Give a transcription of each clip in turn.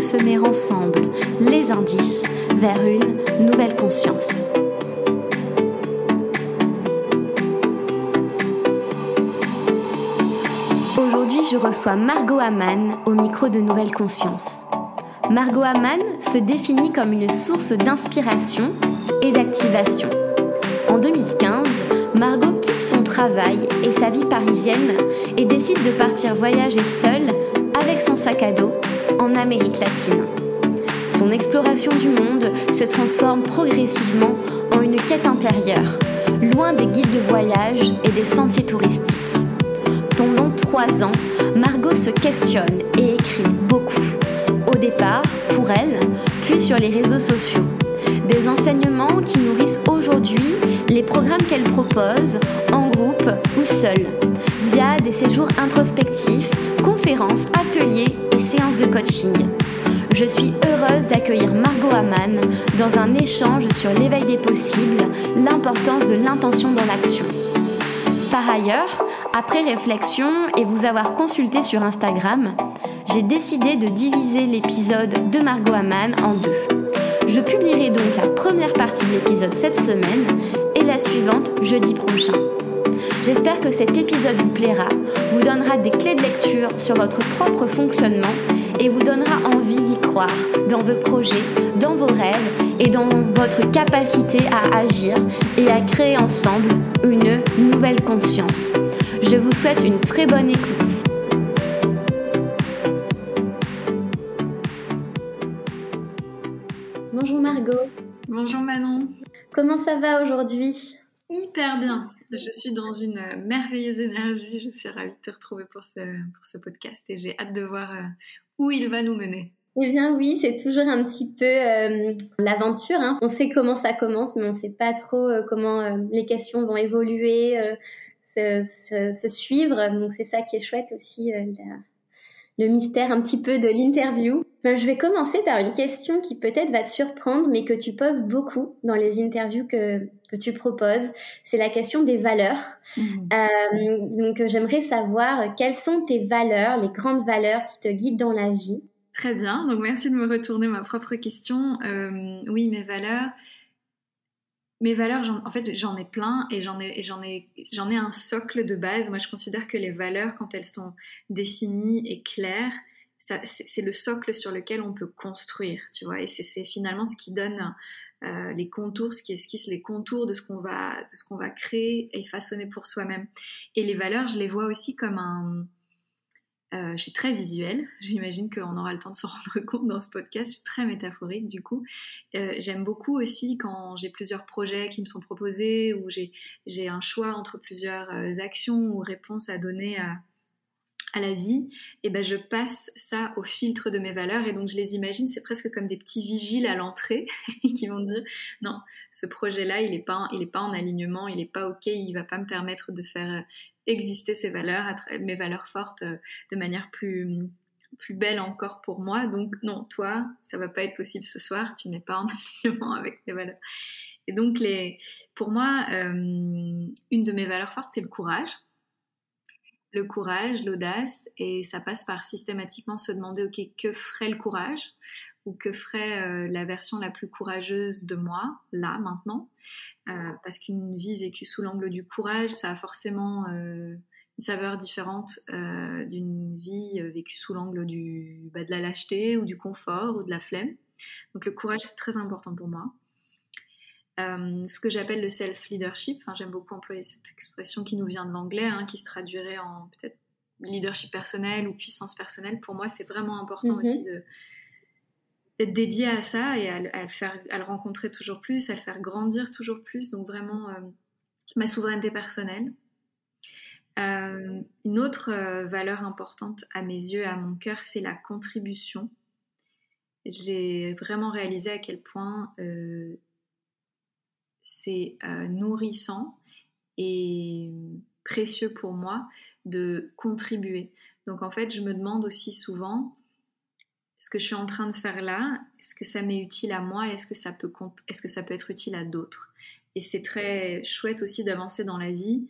semer ensemble les indices vers une nouvelle conscience. Aujourd'hui, je reçois Margot Hamann au micro de Nouvelle Conscience. Margot Hamann se définit comme une source d'inspiration et d'activation. En 2015, Margot quitte son travail et sa vie parisienne et décide de partir voyager seule avec son sac à dos en Amérique latine. Son exploration du monde se transforme progressivement en une quête intérieure, loin des guides de voyage et des sentiers touristiques. Pendant trois ans, Margot se questionne et écrit beaucoup. Au départ, pour elle, puis sur les réseaux sociaux. Des enseignements qui nourrissent aujourd'hui les programmes qu'elle propose, en groupe ou seule, via des séjours introspectifs, conférences, ateliers et séances de coaching. Je suis heureuse d'accueillir Margot Hamann dans un échange sur l'éveil des possibles, l'importance de l'intention dans l'action. Par ailleurs, après réflexion et vous avoir consulté sur Instagram, j'ai décidé de diviser l'épisode de Margot Hamann en deux. Je publierai donc la première partie de l'épisode cette semaine et la suivante jeudi prochain. J'espère que cet épisode vous plaira, vous donnera des clés de lecture sur votre propre fonctionnement et vous donnera envie d'y croire dans vos projets, dans vos rêves et dans votre capacité à agir et à créer ensemble une nouvelle conscience. Je vous souhaite une très bonne écoute. Bonjour Margot. Bonjour Manon. Comment ça va aujourd'hui? Hyper bien. Je suis dans une merveilleuse énergie. Je suis ravie de te retrouver pour ce, pour ce podcast et j'ai hâte de voir euh, où il va nous mener. Eh bien oui, c'est toujours un petit peu euh, l'aventure. Hein. On sait comment ça commence, mais on ne sait pas trop euh, comment les questions vont évoluer, se, suivre. Donc c'est ça qui est chouette aussi, le mystère un petit peu de l'interview. Ben, je vais commencer par une question qui peut-être va te surprendre, mais que tu poses beaucoup dans les interviews que, que tu proposes. C'est la question des valeurs. Mmh. Euh, donc j'aimerais savoir quelles sont tes valeurs, les grandes valeurs qui te guident dans la vie? Très bien, donc merci de me retourner ma propre question. Euh, oui, mes valeurs mes valeurs, en, fait, j'en ai plein et j'en ai, j'en ai, j'en ai un socle de base. Moi, je considère que les valeurs, quand elles sont définies et claires, c'est le socle sur lequel on peut construire, tu vois. Et c'est finalement ce qui donne euh, les contours, ce qui esquisse les contours de ce qu'on va, de ce qu'on va créer et façonner pour soi-même. Et les valeurs, je les vois aussi comme un, euh, je suis très visuelle, j'imagine qu'on aura le temps de se rendre compte dans ce podcast, je suis très métaphorique du coup. Euh, j'aime beaucoup aussi quand j'ai plusieurs projets qui me sont proposés ou j'ai un choix entre plusieurs euh, actions ou réponses à donner à, la vie, et ben je passe ça au filtre de mes valeurs et donc je les imagine, c'est presque comme des petits vigiles à l'entrée qui vont dire non, ce projet-là, il n'est pas, pas en alignement, il n'est pas ok, il va pas me permettre de faire exister ces valeurs, mes valeurs fortes euh, de manière plus, plus belle encore pour moi. Donc non, toi, ça va pas être possible ce soir, tu n'es pas en alignement avec tes valeurs. Et donc les, pour moi, euh, une de mes valeurs fortes, c'est le courage. Le courage, l'audace, et ça passe par systématiquement se demander, ok, que ferait le courage? Ou que ferait euh, la version la plus courageuse de moi, là, maintenant. Euh, parce qu'une vie vécue sous l'angle du courage, ça a forcément euh, une saveur différente d'une vie vécue sous l'angle du, bah, de la lâcheté ou du confort ou de la flemme. Donc le courage, c'est très important pour moi. ce que j'appelle le self-leadership, j'aime beaucoup employer cette expression qui nous vient de l'anglais, hein, qui se traduirait en peut-être leadership personnel ou puissance personnelle. Pour moi, c'est vraiment important mm-hmm. aussi de, être dédié à ça et à, le faire, à le rencontrer toujours plus, à le faire grandir toujours plus. Donc vraiment euh, ma souveraineté personnelle. Euh, une autre euh, valeur importante à mes yeux, à mon cœur, c'est la contribution. j'ai vraiment réalisé à quel point c'est nourrissant et précieux pour moi de contribuer. Donc en fait, je me demande aussi souvent, ce que je suis en train de faire là, est-ce que ça m'est utile à moi est-ce que ça peut être utile à d'autres? Et c'est très chouette aussi d'avancer dans la vie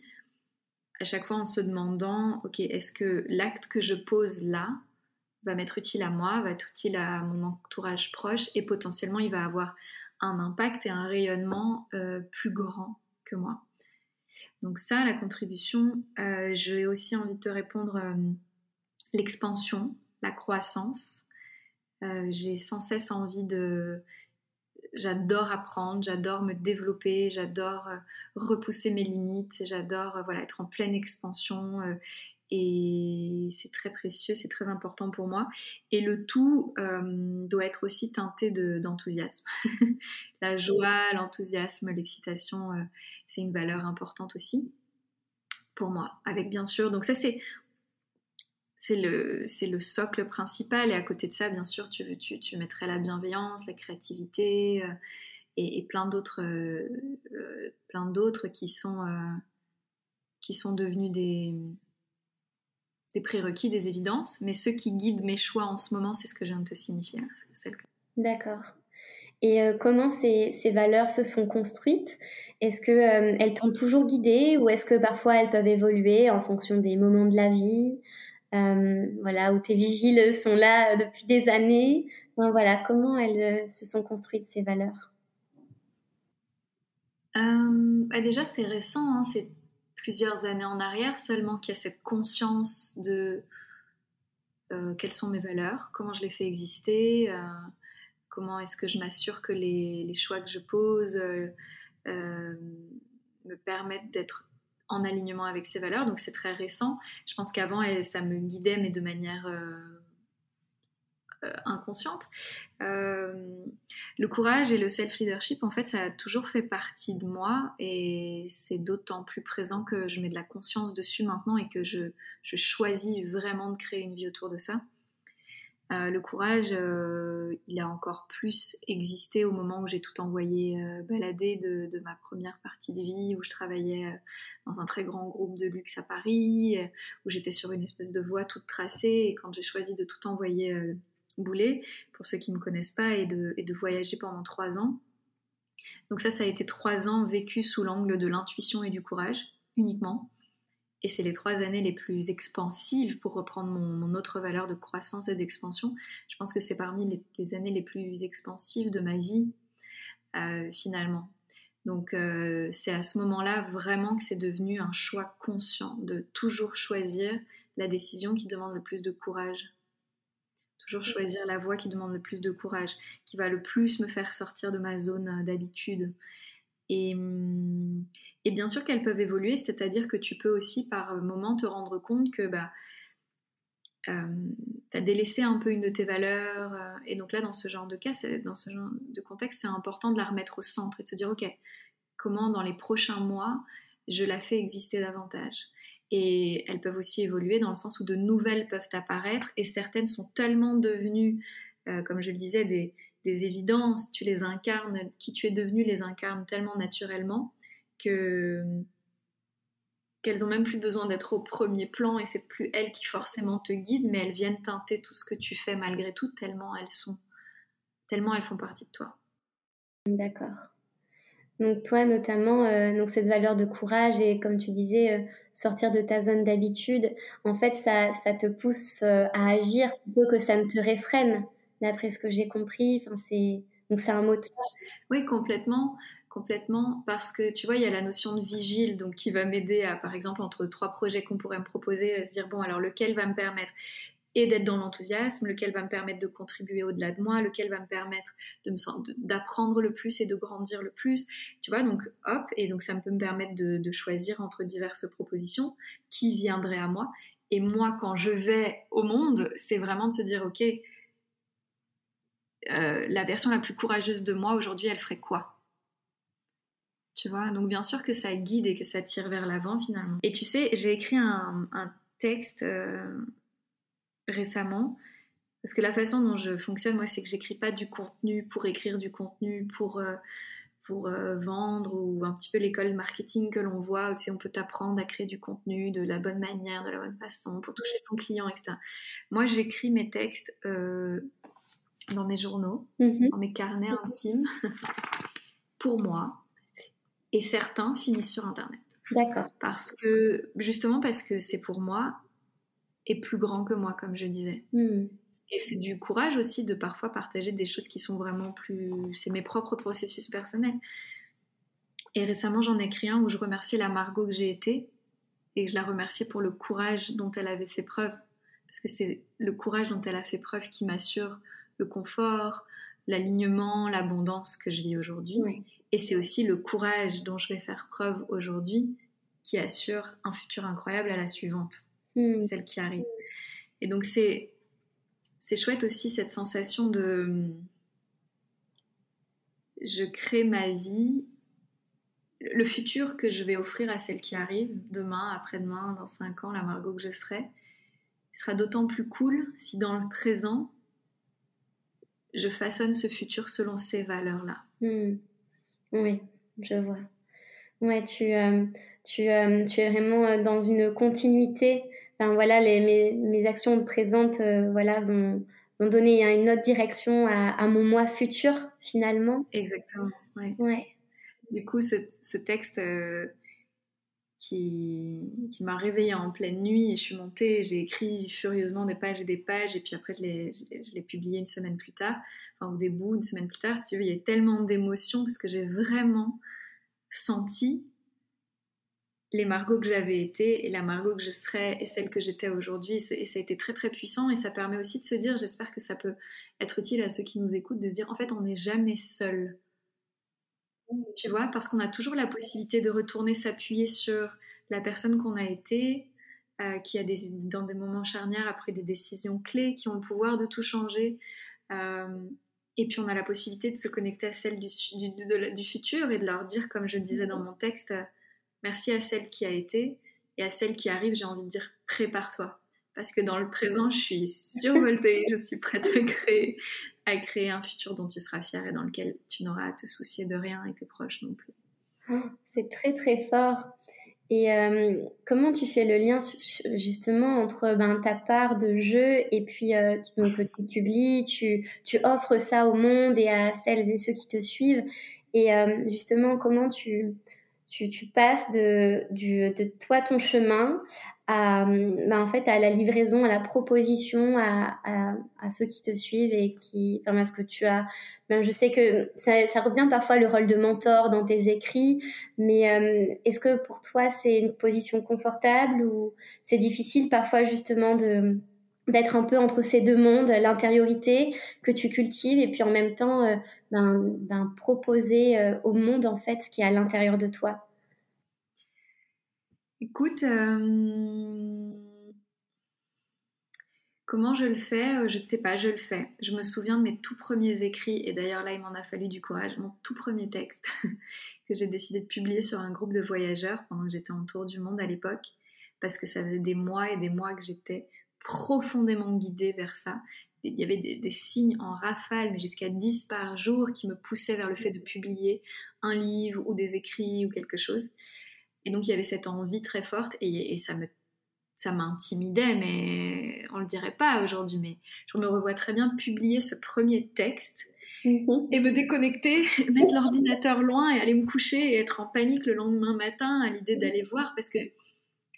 à chaque fois en se demandant, ok, est-ce que l'acte que je pose là va m'être utile à moi, va être utile à mon entourage proche et potentiellement il va avoir un impact et un rayonnement euh, plus grand que moi. Donc ça, la contribution, euh, j'ai aussi envie de te répondre euh, l'expansion, la croissance. J'ai sans cesse envie de... J'adore apprendre, j'adore me développer, j'adore repousser mes limites, j'adore voilà, être en pleine expansion et c'est très précieux, c'est très important pour moi. Et le tout euh, doit être aussi teinté d'enthousiasme. la joie, l'enthousiasme, l'excitation, euh, c'est une valeur importante aussi pour moi. Avec bien sûr, donc ça c'est c'est le, le socle principal et à côté de ça, bien sûr, tu, tu, tu mettrais la bienveillance, la créativité euh, et, plein d'autres plein d'autres qui sont qui sont devenus des prérequis, des évidences, mais ce qui guide mes choix en ce moment, c'est ce que je viens de te signifier. D'accord. Et euh, comment ces, valeurs se sont construites? Est-ce qu'elles euh, elles t'ont toujours guidée? Ou est-ce que parfois elles peuvent évoluer en fonction des moments de la vie? euh, Voilà, où tes vigiles sont là depuis des années. voilà, comment elles se sont construites ces valeurs? Bah Déjà, c'est récent. Hein, c'est plusieurs années en arrière, seulement qu'il y a cette conscience de euh, quelles sont mes valeurs, comment je les fais exister, euh, comment est-ce que je m'assure que les, choix que je pose euh, me permettent d'être en alignement avec ces valeurs. Donc c'est très récent. Je pense qu'avant, ça me guidait, mais de manière euh, inconsciente. Euh, le courage et le self-leadership, en fait, ça a toujours fait partie de moi et c'est d'autant plus présent que je mets de la conscience dessus maintenant et que je, choisis vraiment de créer une vie autour de ça. Euh, le courage, il a encore plus existé au moment où j'ai tout envoyé balader de, ma première partie de vie, où je travaillais dans un très grand groupe de luxe à Paris, où j'étais sur une espèce de voie toute tracée, et quand j'ai choisi de tout envoyer Boulet, pour ceux qui ne me connaissent pas, et de, et de voyager pendant trois ans. Donc ça, ça a été trois ans vécus sous l'angle de l'intuition et du courage, uniquement. Et c'est les trois années les plus expansives, pour reprendre mon, autre valeur de croissance et d'expansion. Je pense que c'est parmi les, années les plus expansives de ma vie, euh, finalement. Donc euh, c'est à ce moment-là vraiment que c'est devenu un choix conscient de toujours choisir la décision qui demande le plus de courage toujours choisir la voie qui demande le plus de courage, qui va le plus me faire sortir de ma zone d'habitude. Et, hum, et, bien sûr qu'elles peuvent évoluer, c'est-à-dire que tu peux aussi par moment te rendre compte que bah, euh, tu as délaissé un peu une de tes valeurs. Euh, et donc là, dans ce genre de cas, dans ce genre de contexte, c'est important de la remettre au centre et de se dire, OK, comment dans les prochains mois, je la fais exister davantage? Et elles peuvent aussi évoluer dans le sens où de nouvelles peuvent apparaître et certaines sont tellement devenues, euh, comme je le disais, des, évidences, tu les incarnes, qui tu es devenu les incarne tellement naturellement que qu'elles ont même plus besoin d'être au premier plan et c'est plus elles qui forcément te guident, mais elles viennent teinter tout ce que tu fais malgré tout tellement elles sont, tellement elles font partie de toi. D'accord. Donc toi notamment, euh, donc cette valeur de courage et comme tu disais, euh, sortir de ta zone d'habitude, en fait ça, ça te pousse euh, à agir plutôt que ça ne te réfrène, d'après ce que j'ai compris. Enfin, c'est, donc c'est un moteur. Oui, complètement. Complètement, parce que tu vois, il y a la notion de vigile, donc qui va m'aider à, par exemple, entre trois projets qu'on pourrait me proposer, à se dire, bon, alors lequel va me permettre et d'être dans l'enthousiasme, lequel va me permettre de contribuer au-delà de moi, lequel va me permettre d'apprendre le plus et de grandir le plus. Tu vois, donc hop, et donc ça peut me permettre de, choisir entre diverses propositions qui viendraient à moi. Et moi, quand je vais au monde, c'est vraiment de se dire, ok, euh, la version la plus courageuse de moi aujourd'hui, elle ferait quoi? Tu vois, donc bien sûr que ça guide et que ça tire vers l'avant finalement. Et tu sais, j'ai écrit un, texte euh, récemment Parce que la façon dont je fonctionne, moi, c'est que j'écris pas du contenu pour écrire du contenu, pour, euh, pour euh, vendre, ou un petit peu l'école marketing que l'on voit, où on peut t'apprendre à créer du contenu de la bonne manière, de la bonne façon, pour toucher ton client, etc. Moi, j'écris mes textes euh, dans mes journaux, mm-hmm. dans mes carnets intimes, pour moi, et certains finissent sur Internet. D'accord. Parce que, justement parce que c'est pour moi, et plus grand que moi, comme je disais. Mm. Et c'est du courage aussi de parfois partager des choses qui sont vraiment plus... C'est mes propres processus personnels. Et récemment, j'en ai écrit un où je remerciais la Margot que j'ai été et je la remerciais pour le courage dont elle avait fait preuve. Parce que c'est le courage dont elle a fait preuve qui m'assure le confort, l'alignement, l'abondance que je vis aujourd'hui. Et c'est aussi le courage dont je vais faire preuve aujourd'hui qui assure un futur incroyable à la suivante, hmm. celle qui arrive. Et donc c'est c'est chouette aussi cette sensation de je crée ma vie, le futur que je vais offrir à celle qui arrive, demain, après-demain, dans cinq ans, la Margot que je serai, sera d'autant plus cool si dans le présent, je façonne ce futur selon ces valeurs-là. Hmm. Oui, je vois. Ouais, tu, euh, tu, euh, tu es vraiment euh, dans une continuité voilà, les, mes, mes, actions présentes euh, voilà, vont, vont, donner une autre direction à, à, mon moi futur, finalement. Exactement. Ouais. ouais. Du coup, ce, ce texte qui, m'a réveillée en pleine nuit, et je suis montée, j'ai écrit furieusement des pages et des pages, et puis après, je l'ai publié une semaine plus tard, enfin, au début, une semaine plus tard. Tu il y a tellement d'émotions parce que j'ai vraiment senti les Margot que j'avais été et la Margot que je serais et celle que j'étais aujourd'hui. Et ça a été très très puissant et ça permet aussi de se dire, j'espère que ça peut être utile à ceux qui nous écoutent, de se dire en fait on n'est jamais seul. Tu vois, parce qu'on a toujours la possibilité de retourner s'appuyer sur la personne qu'on a été, euh, qui a des, dans des moments charnières après des décisions clés, qui ont le pouvoir de tout changer. Euh, et puis on a la possibilité de se connecter à celle du, futur et de leur dire, comme je disais dans mon texte, Merci à celle qui a été et à celle qui arrive, j'ai envie de dire prépare-toi. Parce que dans le présent, je suis survoltée, je suis prête à créer, à créer un futur dont tu seras fière et dans lequel tu n'auras à te soucier de rien et tes proches non plus. Oh, c'est très très fort. Et euh, comment tu fais le lien justement entre ben, ta part de jeu et puis euh, donc, tu publies, tu, tu, offres ça au monde et à celles et ceux qui te suivent. Et euh, justement, comment tu, tu, tu passes de, du, de toi, ton chemin, à, bah en fait, à la livraison, à la proposition, à, à, à, ceux qui te suivent et qui, enfin, à ce que tu as. Ben, je sais que ça, ça, revient parfois le rôle de mentor dans tes écrits, mais euh, est-ce que pour toi c'est une position confortable ou c'est difficile parfois justement de d'être un peu entre ces deux mondes, l'intériorité que tu cultives et puis en même temps euh, ben, ben, proposer euh, au monde en fait ce qui est à l'intérieur de toi? Écoute, euh, comment je le fais Je ne sais pas, je le fais. Je me souviens de mes tout premiers écrits et d'ailleurs là il m'en a fallu du courage. Mon tout premier texte que j'ai décidé de publier sur un groupe de voyageurs pendant que j'étais en tour du monde à l'époque parce que ça faisait des mois et des mois que j'étais profondément guidée vers ça. Il y avait des, signes en rafale, mais jusqu'à 10 par jour, qui me poussaient vers le fait de publier un livre ou des écrits ou quelque chose. Et donc il y avait cette envie très forte et, ça me ça m'intimidait, mais on le dirait pas aujourd'hui. Mais je me revois très bien publier ce premier texte mhm. et me déconnecter, mettre l'ordinateur loin et aller me coucher et être en panique le lendemain matin à l'idée d'aller voir parce que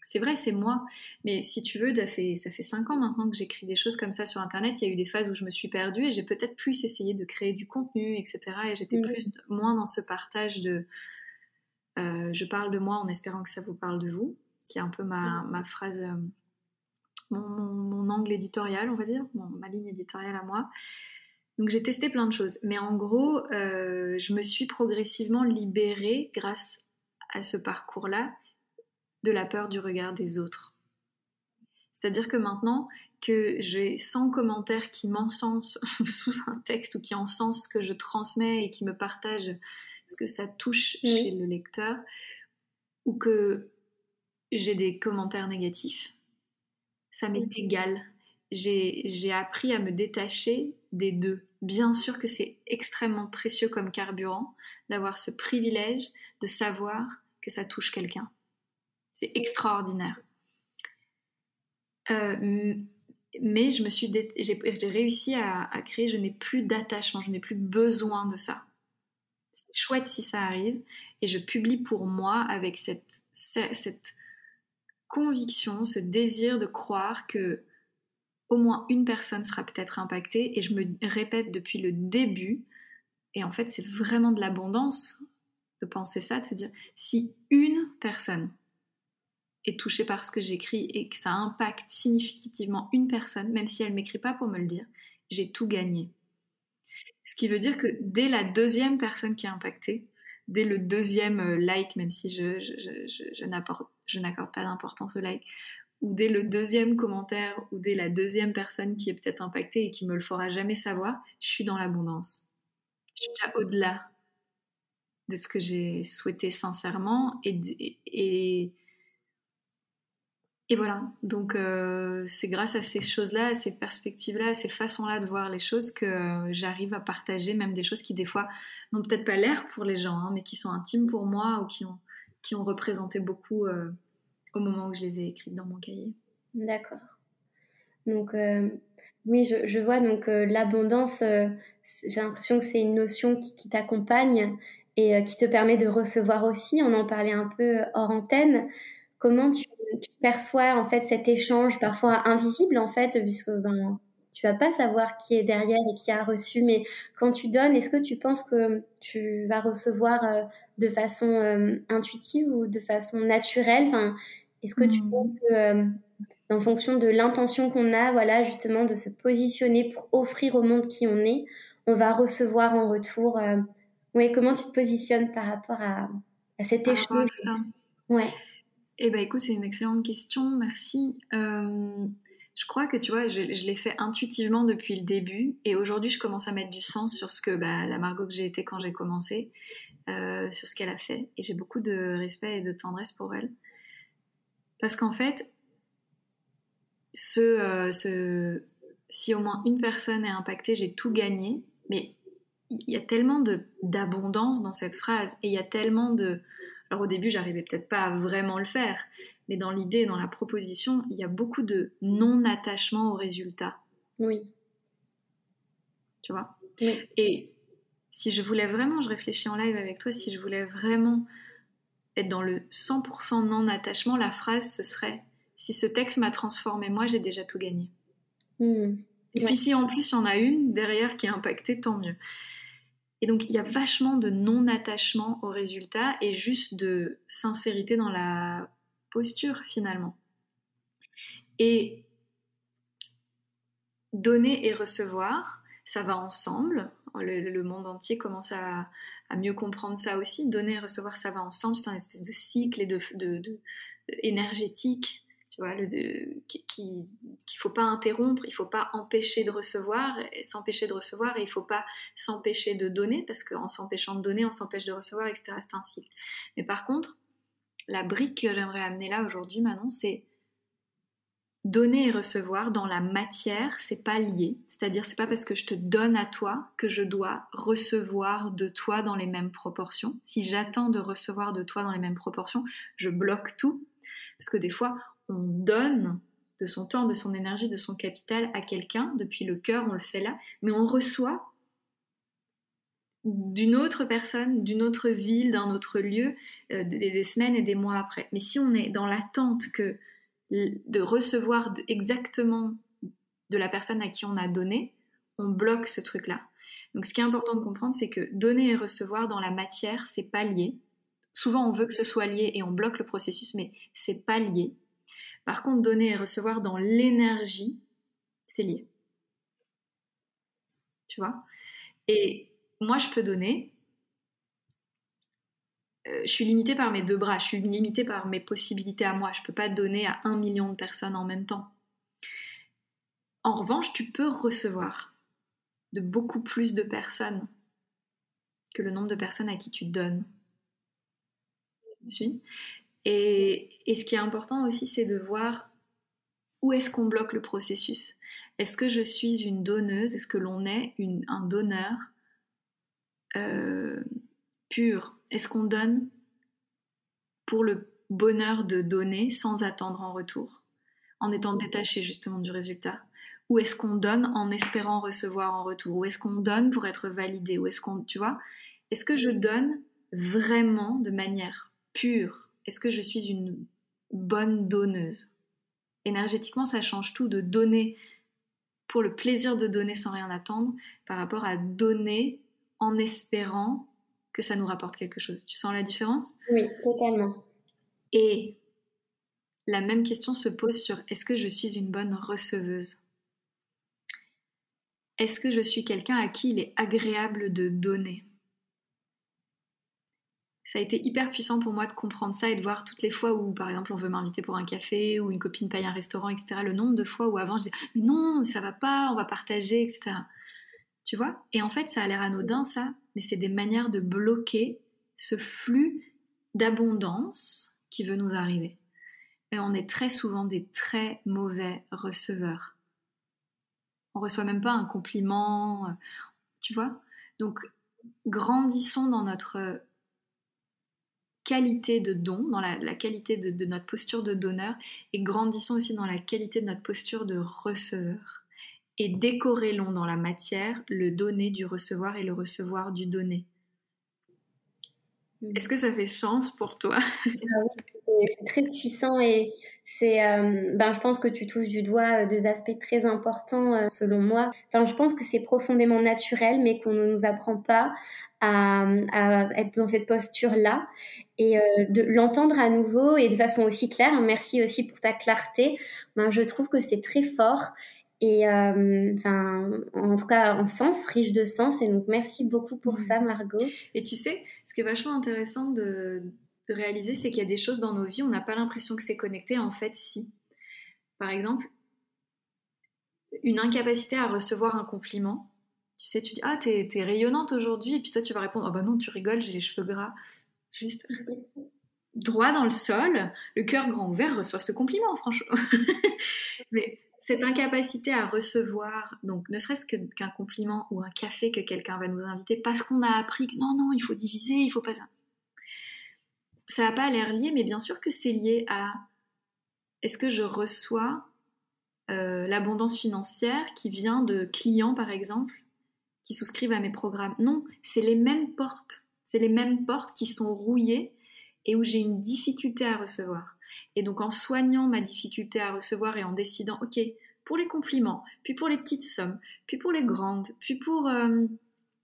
c'est vrai, c'est moi. Mais si tu veux, ça fait, ça fait cinq ans maintenant que j'écris des choses comme ça sur Internet. Il y a eu des phases où je me suis perdue et j'ai peut-être plus essayé de créer du contenu, etc. Et j'étais mm. plus moins dans ce partage de euh, je parle de moi en espérant que ça vous parle de vous, qui est un peu ma, phrase, euh, mon, angle éditorial, on va dire, ma ligne éditoriale à moi. Donc j'ai testé plein de choses. Mais en gros, euh, je me suis progressivement libérée grâce à ce parcours-là de la peur du regard des autres. C'est-à-dire que maintenant que j'ai 100 commentaires qui m'encensent sous un texte ou qui encensent ce que je transmets et qui me partagent ce que ça touche chez le lecteur, ou que j'ai des commentaires négatifs, ça m'est égal. j'ai appris à me détacher des deux. Bien sûr que c'est extrêmement précieux comme carburant d'avoir ce privilège de savoir que ça touche quelqu'un. C'est extraordinaire. Euh, mais je me suis j'ai réussi à, créer, je n'ai plus d'attachement, je n'ai plus besoin de ça. Chouette si ça arrive, et je publie pour moi avec cette, conviction, ce désir de croire que au moins une personne sera peut-être impactée, et je me répète depuis le début, et en fait c'est vraiment de l'abondance de penser ça, de se dire si une personne est touchée par ce que j'écris et que ça impacte significativement une personne, même si elle m'écrit pas pour me le dire, j'ai tout gagné. Ce qui veut dire que dès la deuxième personne qui est impactée, dès le deuxième euh, like, même si je, n'accorde pas d'importance au like, ou dès le deuxième commentaire, ou dès la deuxième personne qui est peut-être impactée et qui me le fera jamais savoir, je suis dans l'abondance. Je suis au-delà de ce que j'ai souhaité sincèrement et, et voilà, donc euh, c'est grâce à ces choses-là, à ces perspectives-là, à ces façons-là de voir les choses que euh, j'arrive à partager même des choses qui des fois n'ont peut-être pas l'air pour les gens, hein, mais qui sont intimes pour moi ou qui ont, représenté beaucoup euh, au moment où je les ai écrites dans mon cahier. D'accord. Donc oui, je, vois donc l'abondance, j'ai l'impression que c'est une notion qui, qui t'accompagne et qui te permet de recevoir aussi. On en parlait un peu hors antenne. Comment tu tu perçois en fait cet échange parfois invisible en fait, puisque ben, tu vas pas savoir qui est derrière et qui a reçu, mais quand tu donnes, est-ce que tu penses que tu vas recevoir euh, de façon euh, intuitive ou de façon naturelle? Enfin, Est-ce que tu hmm. penses que, euh, en fonction de l'intention qu'on a, voilà, justement, de se positionner pour offrir au monde qui on est, on va recevoir en retour Oui, comment tu te positionnes par rapport à, à cet échange? Ouais. Eh bien, écoute, c'est une excellente question, merci. Euh, je crois que tu vois, je, l'ai fait intuitivement depuis le début, et aujourd'hui, je commence à mettre du sens sur ce que bah, la Margot que j'ai été quand j'ai commencé, euh, sur ce qu'elle a fait, et j'ai beaucoup de respect et de tendresse pour elle, parce qu'en fait, euh, si au moins une personne est impactée, j'ai tout gagné, mais il y a tellement d'abondance dans cette phrase, et il y a tellement de alors au début, j'arrivais peut-être pas à vraiment le faire, mais dans l'idée, dans la proposition, il y a beaucoup de non-attachement au résultat. Oui. Tu vois? Et si je voulais vraiment, je réfléchis en live avec toi, si je voulais vraiment être dans le 100% non-attachement, la phrase, ce serait si ce texte m'a transformé, moi, j'ai déjà tout gagné. Hmm. Et puis si en plus il y en a une derrière qui est impactée, tant mieux. Et donc, il y a vachement de non-attachement au résultat et juste de sincérité dans la posture, finalement. Et donner et recevoir, ça va ensemble. Le, monde entier commence à, mieux comprendre ça aussi. Donner et recevoir, ça va ensemble. C'est un espèce de cycle et de, énergétique tu vois, qu'il faut pas interrompre, il faut pas empêcher de recevoir, s'empêcher de recevoir, et il faut pas s'empêcher de donner, parce qu'en s'empêchant de donner, on s'empêche de recevoir, etc. C'est un. Mais par contre, la brique que j'aimerais amener là aujourd'hui, Manon, c'est donner et recevoir dans la matière, c'est pas lié. C'est-à-dire, c'est pas parce que je te donne à toi que je dois recevoir de toi dans les mêmes proportions. Si j'attends de recevoir de toi dans les mêmes proportions, je bloque tout. Parce que des fois, on donne de son temps, de son énergie, de son capital à quelqu'un, depuis le cœur, on le fait là, mais on reçoit d'une autre personne, d'une autre ville, d'un autre lieu, euh, des, semaines et des mois après. Mais si on est dans l'attente que de recevoir exactement de la personne à qui on a donné, on bloque ce truc-là. Donc ce qui est important de comprendre, c'est que donner et recevoir dans la matière, c'est pas lié. Souvent on veut que ce soit lié et on bloque le processus, mais c'est pas lié. Par contre, donner et recevoir dans l'énergie, c'est lié. Tu vois? Et moi, je peux donner. Euh, je suis limitée par mes deux bras, je suis limitée par mes possibilités à moi. Je ne peux pas donner à un million de personnes en même temps. En revanche, tu peux recevoir de beaucoup plus de personnes que le nombre de personnes à qui tu donnes. Tu suis? Et, ce qui est important aussi, c'est de voir Où est-ce qu'on bloque le processus. Est-ce que je suis une donneuse? Est-ce que l'on est un donneur euh, pur? Est-ce qu'on donne pour le bonheur de donner sans attendre en retour, en étant détaché justement du résultat? Ou est-ce qu'on donne en espérant recevoir en retour? Ou est-ce qu'on donne pour être validé? Ou est-ce qu'on, tu Est-ce que je donne vraiment de manière pure? Est-ce que je suis une bonne donneuse? Énergétiquement, ça change tout de donner pour le plaisir de donner sans rien attendre par rapport à donner en espérant que ça nous rapporte quelque chose. Tu sens la différence? Oui, totalement. Et la même question se pose sur est-ce que je suis une bonne receveuse? Est-ce que je suis quelqu'un à qui il est agréable de donner? Ça a été hyper puissant pour moi de comprendre ça et de voir toutes les fois où, par exemple, on veut m'inviter pour un café ou une copine paye un restaurant, etc. Le nombre de fois où avant je disais mais non, ça va pas, on va partager, etc. Tu vois? Et en fait, ça a l'air anodin ça, mais c'est des manières de bloquer ce flux d'abondance qui veut nous arriver. Et on est très souvent des très mauvais receveurs. On reçoit même pas un compliment, euh, tu vois? Donc, grandissons dans notre qualité de don, dans la, qualité de, de, notre posture de donneur, et grandissons aussi dans la qualité de notre posture de receveur. Et décorrélons dans la matière le donner du recevoir et le recevoir du donner. Est-ce que ça fait sens pour toi? Ah C'est très puissant et c'est, euh, ben, je pense que tu touches du doigt euh, deux aspects très importants euh, selon moi. Enfin, je pense que c'est profondément naturel, mais qu'on ne nous apprend pas à, être dans cette posture-là et de l'entendre à nouveau et de façon aussi claire. Merci aussi pour ta clarté. Ben, je trouve que c'est très fort et euh, enfin, en tout cas en sens, riche de sens. Et donc merci beaucoup pour mm. ça, Margot. Et tu sais, ce qui est vachement intéressant de, réaliser, c'est qu'il y a des choses dans nos vies, on n'a pas l'impression que c'est connecté. En fait, si. Par exemple, une incapacité à recevoir un compliment. Tu sais, tu dis Ah, t'es es rayonnante aujourd'hui. Et puis toi, tu vas répondre Ah, bah non, tu rigoles, j'ai les cheveux gras. Juste droit dans le sol, le cœur grand ouvert reçoit ce compliment, franchement. Mais cette incapacité à recevoir, donc ne serait-ce qu'un compliment ou un café que quelqu'un va nous inviter parce qu'on a appris que non, non, il faut diviser, il faut pas. Ça n'a pas l'air lié, mais bien sûr que c'est lié à est-ce que je reçois euh, l'abondance financière qui vient de clients, par exemple, qui souscrivent à mes programmes? Non, c'est les mêmes portes. C'est les mêmes portes qui sont rouillées et où j'ai une difficulté à recevoir. Et donc en soignant ma difficulté à recevoir et en décidant, ok, pour les compliments, puis pour les petites sommes, puis pour les grandes, puis pour euh,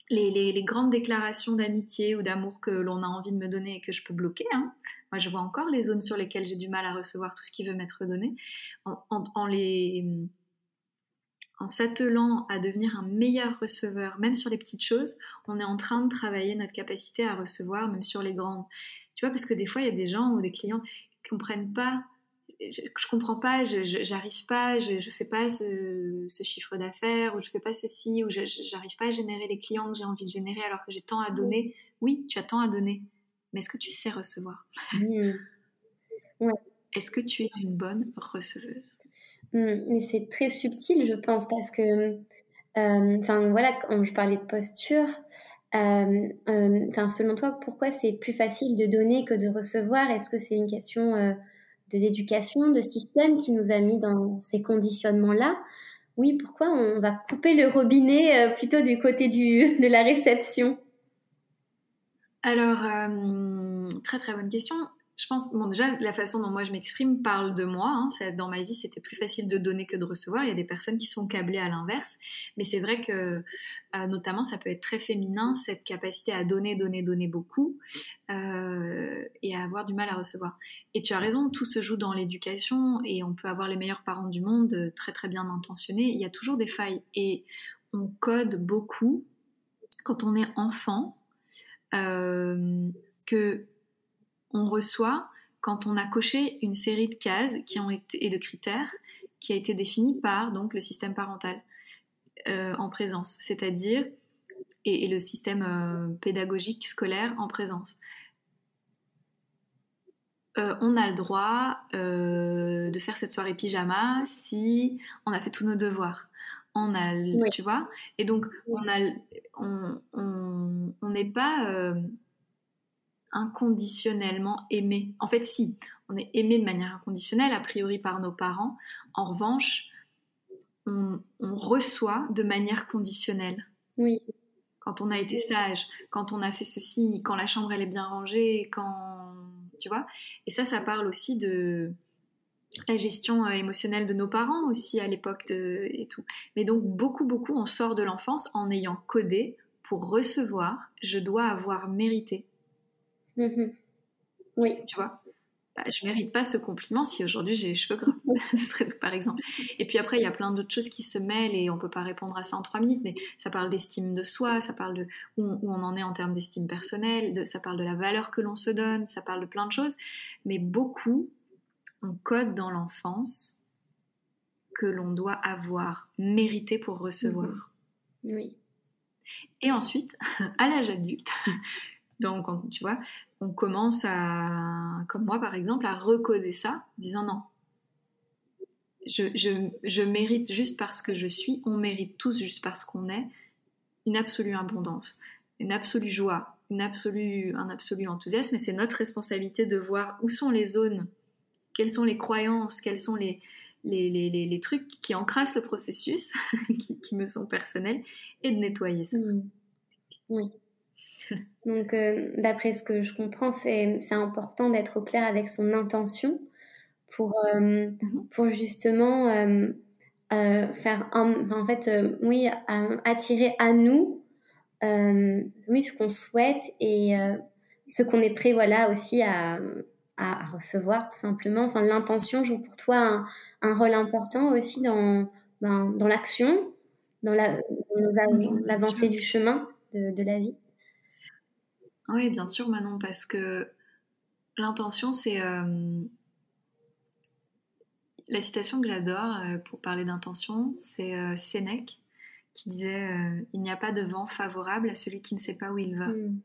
les, grandes déclarations d'amitié ou d'amour que l'on a envie de me donner et que je peux bloquer. Hein. Moi, je vois encore les zones sur lesquelles j'ai du mal à recevoir tout ce qui veut m'être donné. En, les en s'attelant à devenir un meilleur receveur, même sur les petites choses, on est en train de travailler notre capacité à recevoir, même sur les grandes. Tu vois, parce que des fois, il y a des gens ou des clients comprennent pas. Je, je comprends pas, j'arrive pas, je, je fais pas ce, chiffre d'affaires, ou je fais pas ceci, ou j'arrive pas à générer les clients que j'ai envie de générer alors que j'ai tant à donner. Oui, tu as tant à donner, mais est-ce que tu sais recevoir? Mmh. Est-ce que tu es une bonne receveuse? Mmh, Mais c'est très subtil, je pense, parce que, euh, enfin voilà, quand je parlais de posture, euh, euh, selon toi, pourquoi c'est plus facile de donner que de recevoir? Est-ce que c'est une question euh, de d'éducation, de système qui nous a mis dans ces conditionnements-là. Oui, pourquoi on va couper le robinet plutôt du côté de la réception? Alors, très très bonne question je pense, bon, déjà, la façon dont moi je m'exprime parle de moi. Hein, dans ma vie, c'était plus facile de donner que de recevoir. Il y a des personnes qui sont câblées à l'inverse. Mais c'est vrai que, euh, notamment, ça peut être très féminin, cette capacité à donner, donner, donner beaucoup euh, et à avoir du mal à recevoir. Et tu as raison, tout se joue dans l'éducation et on peut avoir les meilleurs parents du monde, très très bien intentionnés. Il y a toujours des failles et on code beaucoup quand on est enfant euh, que on reçoit quand on a coché une série de cases qui ont été, et de critères qui a été définie par donc le système parental euh, en présence, c'est-à-dire et, le système euh, pédagogique scolaire en présence. euh, on a le droit de faire cette soirée pyjama si on a fait tous nos devoirs. On a, tu vois, et donc on a, on n'est pas euh, inconditionnellement aimé. En fait, si, on est aimé de manière inconditionnelle a priori par nos parents. En revanche, on, on reçoit de manière conditionnelle. Oui. Quand on a été sage, quand on a fait ceci, quand la chambre elle est bien rangée, quand tu vois. Et ça, ça parle aussi de la gestion euh, émotionnelle de nos parents aussi à l'époque et tout. Mais donc beaucoup, beaucoup, on sort de l'enfance en ayant codé pour recevoir, je dois avoir mérité. Mm-hmm. Oui. Tu vois? Bah, je mérite pas ce compliment si aujourd'hui j'ai les cheveux gras, serait-ce par exemple. Et puis après, il y a plein d'autres choses qui se mêlent et on peut pas répondre à ça en trois minutes, mais ça parle d'estime de soi, ça parle de où on, en est en termes d'estime personnelle, ça parle de la valeur que l'on se donne, ça parle de plein de choses, mais beaucoup, on code dans l'enfance que l'on doit avoir mérité pour recevoir. Mhm. Oui. Et ensuite, à l'âge adulte, donc tu vois, on commence à, comme moi par exemple, à recoder ça, disant non. Je, mérite juste parce que je suis, on mérite tous juste parce qu'on est, une absolue abondance, une absolue joie, une absolue, un absolu enthousiasme, et c'est notre responsabilité de voir où sont les zones, quelles sont les croyances, quels sont les, les, trucs qui encrassent le processus, qui, me sont personnels, et de nettoyer ça. Mmh. Oui. Donc, euh, d'après ce que je comprends, c'est important d'être au clair avec son intention pour, euh, mhm. pour justement euh, faire, en fait, oui, attirer à nous, oui, ce qu'on souhaite et ce qu'on est prêt, voilà, aussi à, à, recevoir, tout simplement. Enfin, l'intention joue pour toi un, un rôle important aussi dans, ben, dans l'action, dans l'avancée du chemin de, de la vie. Oui, bien sûr, Manon, parce que l'intention, c'est. Euh, la citation que j'adore euh, pour parler d'intention, c'est euh, Sénèque qui disait Il n'y a pas de vent favorable à celui qui ne sait pas où il va. Hmm.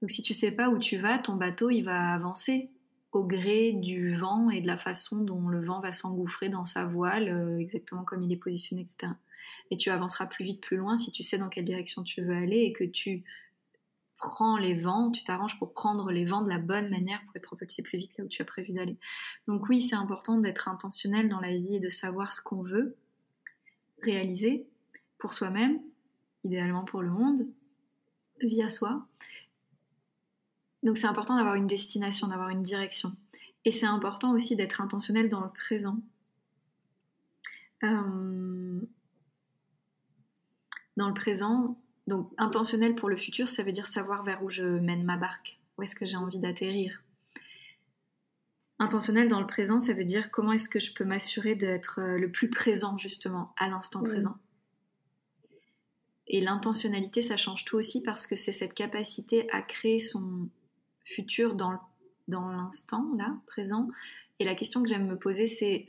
Donc, si tu sais pas où tu vas, ton bateau, il va avancer au gré du vent et de la façon dont le vent va s'engouffrer dans sa voile, exactement comme il est positionné, etc. Et tu avanceras plus vite, plus loin si tu sais dans quelle direction tu veux aller et que tu prends les vents, tu t'arranges pour prendre les vents de la bonne manière pour être propulsé plus vite là où tu as prévu d'aller. Donc oui, c'est important d'être intentionnel dans la vie et de savoir ce qu'on veut réaliser pour soi-même, idéalement pour le monde, via soi. Donc c'est important d'avoir une destination, d'avoir une direction. Et c'est important aussi d'être intentionnel dans le présent. Euh, dans le présent, donc intentionnel pour le futur, ça veut dire savoir vers où je mène ma barque, où est-ce que j'ai envie d'atterrir? Intentionnel dans le présent, ça veut dire comment est-ce que je peux m'assurer d'être euh, le plus présent justement à l'instant présent? Et l'intentionnalité, ça change tout aussi parce que c'est cette capacité à créer son futur dans, dans l'instant, là, présent. Et la question que j'aime me poser, c'est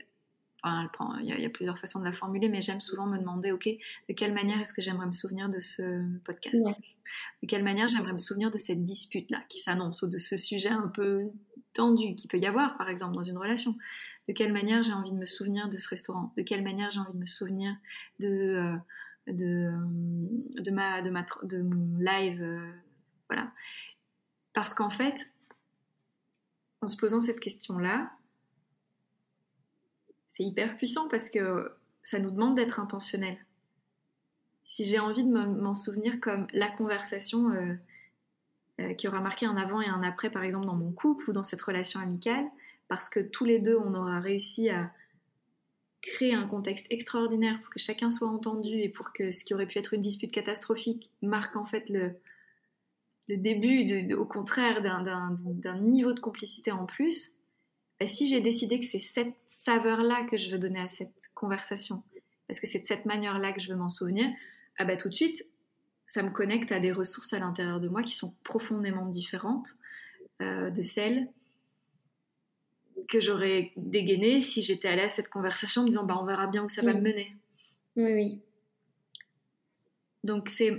il, y a, plusieurs façons de la formuler, mais j'aime souvent me demander, ok, de quelle manière est-ce que j'aimerais me souvenir de ce podcast De quelle manière j'aimerais me souvenir de cette dispute-là qui s'annonce, ou de ce sujet un peu tendu qui peut y avoir, par exemple, dans une relation? De quelle manière j'ai envie de me souvenir de ce restaurant? De quelle manière j'ai envie de me souvenir de, euh, de, euh, de, ma, de, ma, de mon live euh, Voilà. Parce qu'en fait, en se posant cette question-là, c'est hyper puissant parce que ça nous demande d'être intentionnel. Si j'ai envie de m'en souvenir comme la conversation euh, euh, qui aura marqué un avant et un après, par exemple dans mon couple ou dans cette relation amicale, parce que tous les deux, on aura réussi à créer un contexte extraordinaire pour que chacun soit entendu et pour que ce qui aurait pu être une dispute catastrophique marque en fait le, le début, au contraire, d'un niveau de complicité en plus, bah, si j'ai décidé que c'est cette saveur-là que je veux donner à cette conversation, parce que c'est de cette manière-là que je veux m'en souvenir, ah bah tout de suite, ça me connecte à des ressources à l'intérieur de moi qui sont profondément différentes euh, de celles que j'aurais dégainées si j'étais allée à cette conversation en me disant bah on verra bien où ça va me mener. Oui, oui. Donc c'est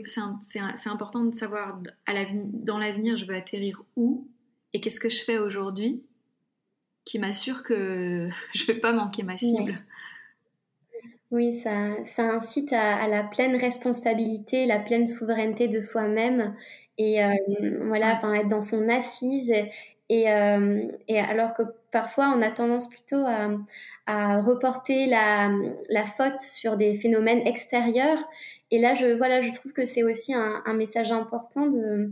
important de savoir à dans l'avenir je veux atterrir où et qu'est-ce que je fais aujourd'hui qui m'assure que je vais pas manquer ma cible. Oui, ça, ça incite à, la pleine responsabilité, la pleine souveraineté de soi-même et euh, voilà, enfin être dans son assise et, euh, et, alors que parfois on a tendance plutôt à, à reporter la, la, faute sur des phénomènes extérieurs. Et là, je, voilà, je trouve que c'est aussi un, un, message important de,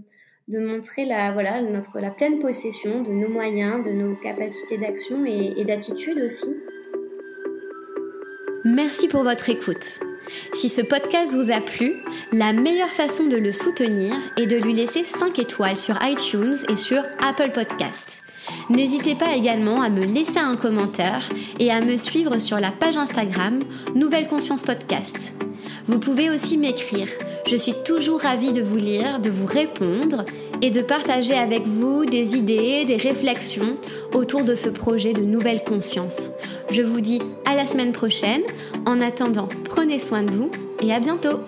de montrer la, voilà, notre, la pleine possession de nos moyens, de nos capacités d'action et, et d'attitude aussi. Merci pour votre écoute. Si ce podcast vous a plu, la meilleure façon de le soutenir est de lui laisser 5 étoiles sur iTunes et sur Apple Podcasts. N'hésitez pas également à me laisser un commentaire et à me suivre sur la page Instagram Nouvelle Conscience Podcast. Vous pouvez aussi m'écrire. Je suis toujours ravie de vous lire, de vous répondre et de partager avec vous des idées, des réflexions autour de ce projet de nouvelle conscience. Je vous dis à la semaine prochaine. En attendant, prenez soin de vous et à bientôt